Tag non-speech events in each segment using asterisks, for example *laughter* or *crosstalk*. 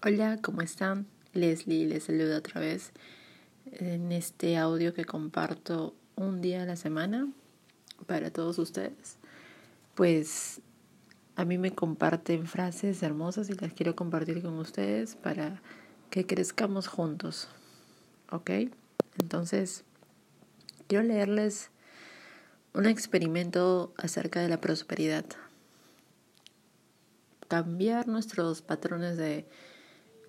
Hola, ¿cómo están? Leslie les saluda otra vez en este audio que comparto un día a la semana para todos ustedes. Pues a mí me comparten frases hermosas y las quiero compartir con ustedes para que crezcamos juntos. ¿Ok? Entonces, quiero leerles un experimento acerca de la prosperidad. Cambiar nuestros patrones de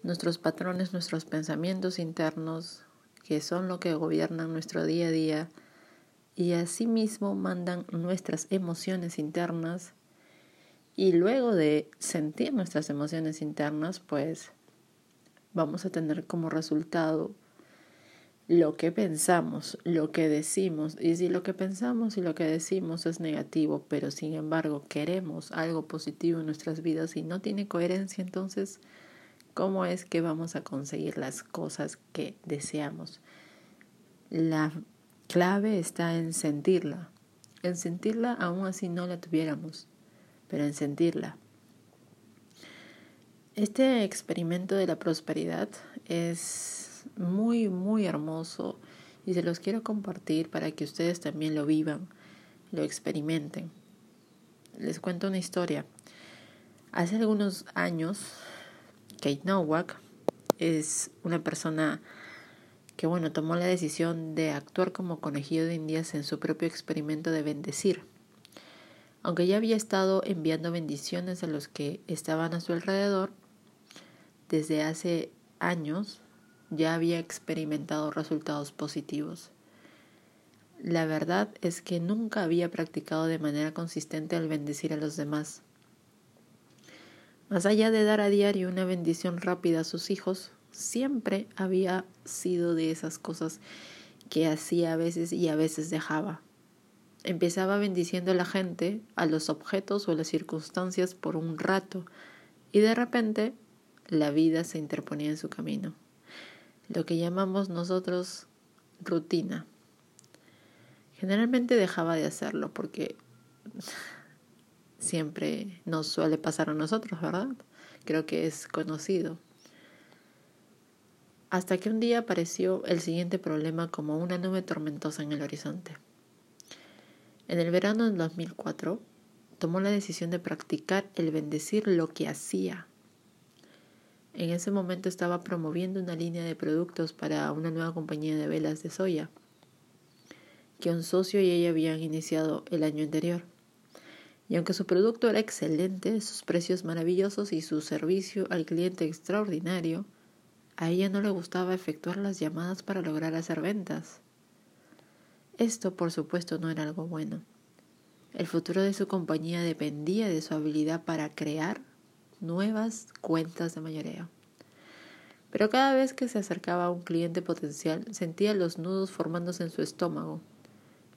nuestros patrones, nuestros pensamientos internos, que son lo que gobiernan nuestro día a día, y asimismo mandan nuestras emociones internas, y luego de sentir nuestras emociones internas, pues vamos a tener como resultado lo que pensamos, lo que decimos, y si lo que pensamos y lo que decimos es negativo, pero sin embargo queremos algo positivo en nuestras vidas y no tiene coherencia, entonces ¿Cómo es que vamos a conseguir las cosas que deseamos? La clave está en sentirla. En sentirla aún así no la tuviéramos, pero en sentirla. Este experimento de la prosperidad es muy, muy hermoso y se los quiero compartir para que ustedes también lo vivan, lo experimenten. Les cuento una historia. Hace algunos años Kate Nowak es una persona que, bueno, tomó la decisión de actuar como conejillo de indias en su propio experimento de bendecir. Aunque ya había estado enviando bendiciones a los que estaban a su alrededor, desde hace años ya había experimentado resultados positivos. La verdad es que nunca había practicado de manera consistente el bendecir a los demás. Más allá de dar a diario una bendición rápida a sus hijos, siempre había sido de esas cosas que hacía a veces y a veces dejaba. Empezaba bendiciendo a la gente, a los objetos o las circunstancias por un rato, y de repente la vida se interponía en su camino. Lo que llamamos nosotros rutina. Generalmente dejaba de hacerlo porque *laughs* siempre nos suele pasar a nosotros, ¿verdad? Creo que es conocido. Hasta que un día apareció el siguiente problema como una nube tormentosa en el horizonte. En el verano del 2004, tomó la decisión de practicar el bendecir lo que hacía. En ese momento estaba promoviendo una línea de productos para una nueva compañía de velas de soya que un socio y ella habían iniciado el año anterior. Y aunque su producto era excelente, sus precios maravillosos y su servicio al cliente extraordinario, a ella no le gustaba efectuar las llamadas para lograr hacer ventas. Esto, por supuesto, no era algo bueno. El futuro de su compañía dependía de su habilidad para crear nuevas cuentas de mayoreo. Pero cada vez que se acercaba a un cliente potencial, sentía los nudos formándose en su estómago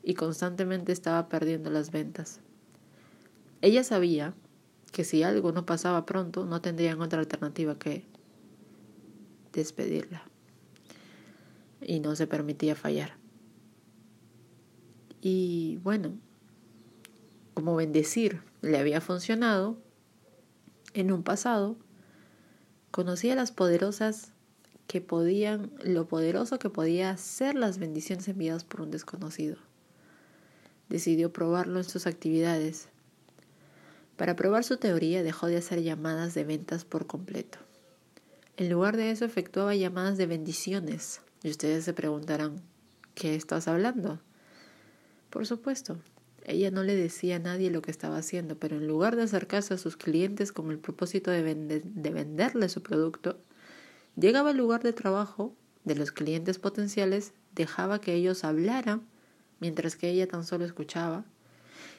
y constantemente estaba perdiendo las ventas. Ella sabía que si algo no pasaba pronto, no tendrían otra alternativa que despedirla. Y no se permitía fallar. Y bueno, como bendecir le había funcionado en un pasado, conocía las poderosas que podían, lo poderoso que podía ser las bendiciones enviadas por un desconocido. Decidió probarlo en sus actividades para probar su teoría dejó de hacer llamadas de ventas por completo. En lugar de eso efectuaba llamadas de bendiciones. Y ustedes se preguntarán, ¿qué estás hablando? Por supuesto, ella no le decía a nadie lo que estaba haciendo, pero en lugar de acercarse a sus clientes con el propósito de, de venderle su producto, llegaba al lugar de trabajo de los clientes potenciales, dejaba que ellos hablaran, mientras que ella tan solo escuchaba,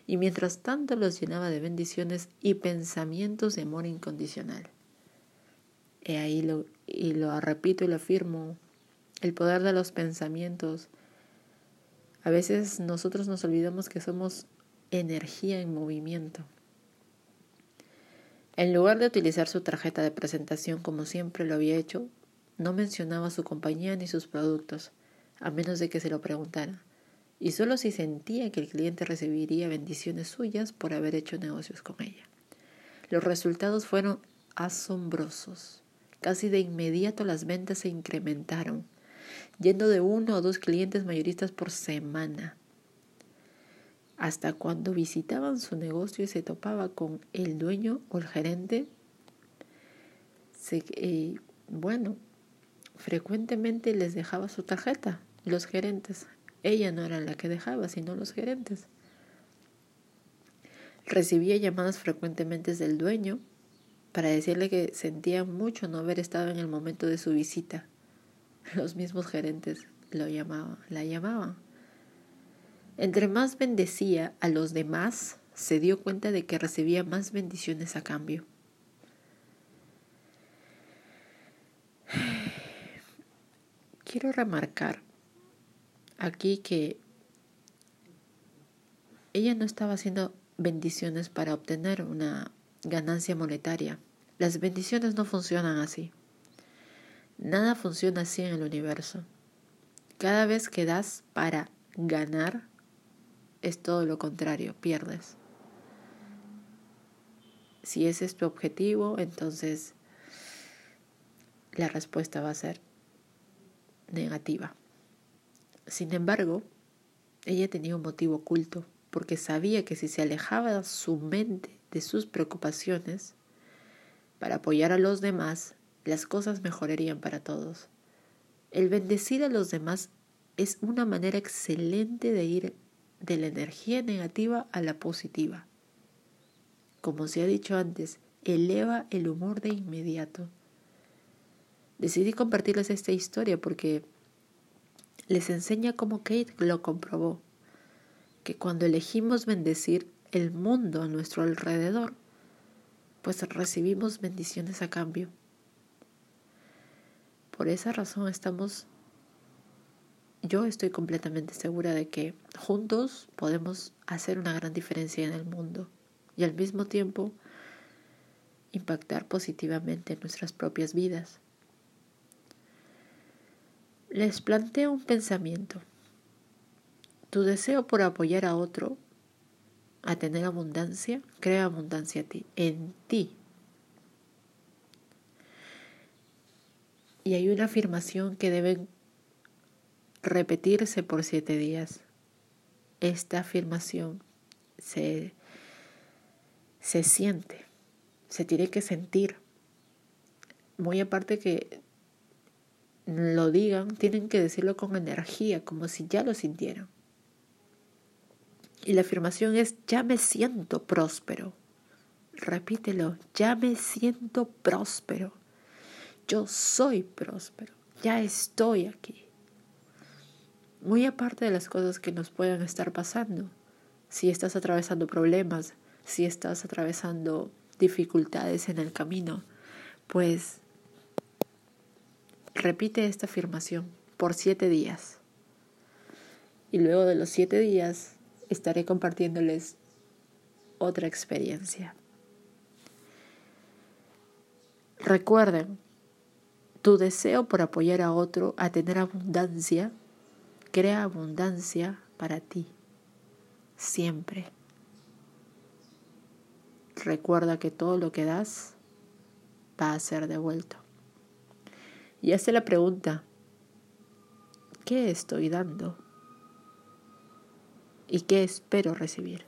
y mientras tanto los llenaba de bendiciones y pensamientos de amor incondicional. Y ahí lo, y lo repito y lo afirmo, el poder de los pensamientos. A veces nosotros nos olvidamos que somos energía en movimiento. En lugar de utilizar su tarjeta de presentación como siempre lo había hecho, no mencionaba su compañía ni sus productos, a menos de que se lo preguntara y solo si sentía que el cliente recibiría bendiciones suyas por haber hecho negocios con ella. Los resultados fueron asombrosos. Casi de inmediato las ventas se incrementaron, yendo de uno o dos clientes mayoristas por semana. Hasta cuando visitaban su negocio y se topaba con el dueño o el gerente, eh, bueno, frecuentemente les dejaba su tarjeta, los gerentes. Ella no era la que dejaba, sino los gerentes. Recibía llamadas frecuentemente del dueño para decirle que sentía mucho no haber estado en el momento de su visita. Los mismos gerentes lo llamaban, la llamaban. Entre más bendecía a los demás, se dio cuenta de que recibía más bendiciones a cambio. *sighs* Quiero remarcar aquí que ella no estaba haciendo bendiciones para obtener una ganancia monetaria. Las bendiciones no funcionan así. Nada funciona así en el universo. Cada vez que das para ganar, es todo lo contrario, pierdes. Si ese es tu objetivo, entonces la respuesta va a ser negativa. Sin embargo, ella tenía un motivo oculto, porque sabía que si se alejaba su mente de sus preocupaciones para apoyar a los demás, las cosas mejorarían para todos. El bendecir a los demás es una manera excelente de ir de la energía negativa a la positiva. Como se ha dicho antes, eleva el humor de inmediato. Decidí compartirles esta historia porque les enseña cómo Kate lo comprobó, que cuando elegimos bendecir el mundo a nuestro alrededor, pues recibimos bendiciones a cambio. Por esa razón estamos, yo estoy completamente segura de que juntos podemos hacer una gran diferencia en el mundo y al mismo tiempo impactar positivamente en nuestras propias vidas. Les planteo un pensamiento. Tu deseo por apoyar a otro a tener abundancia, crea abundancia ti, en ti. Y hay una afirmación que debe repetirse por siete días. Esta afirmación se, se siente, se tiene que sentir. Muy aparte que lo digan, tienen que decirlo con energía, como si ya lo sintieran. Y la afirmación es, ya me siento próspero. Repítelo, ya me siento próspero. Yo soy próspero, ya estoy aquí. Muy aparte de las cosas que nos puedan estar pasando, si estás atravesando problemas, si estás atravesando dificultades en el camino, pues Repite esta afirmación por siete días. Y luego de los siete días estaré compartiéndoles otra experiencia. Recuerden, tu deseo por apoyar a otro a tener abundancia crea abundancia para ti, siempre. Recuerda que todo lo que das va a ser devuelto. Y hace la pregunta, ¿qué estoy dando? ¿Y qué espero recibir?